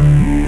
mm you.